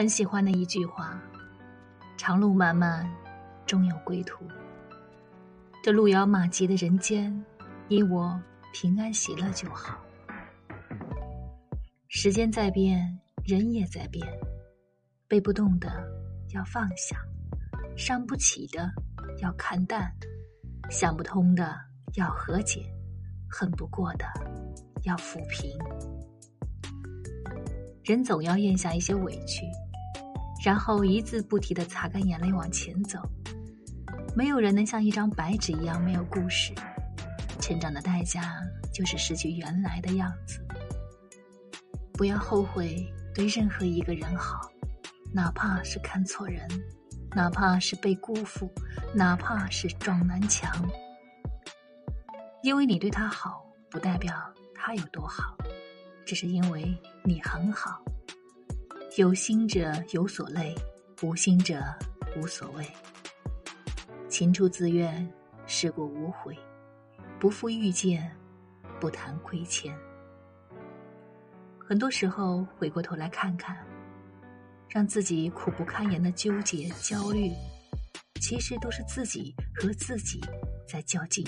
很喜欢的一句话：“长路漫漫，终有归途。”这路遥马急的人间，你我平安喜乐就好。时间在变，人也在变，背不动的要放下，伤不起的要看淡，想不通的要和解，恨不过的要抚平。人总要咽下一些委屈，然后一字不提的擦干眼泪往前走。没有人能像一张白纸一样没有故事。成长的代价就是失去原来的样子。不要后悔对任何一个人好，哪怕是看错人，哪怕是被辜负，哪怕是撞南墙。因为你对他好，不代表他有多好。只是因为你很好，有心者有所累，无心者无所谓。情出自愿，事过无悔，不负遇见，不谈亏欠。很多时候，回过头来看看，让自己苦不堪言的纠结、焦虑，其实都是自己和自己在较劲。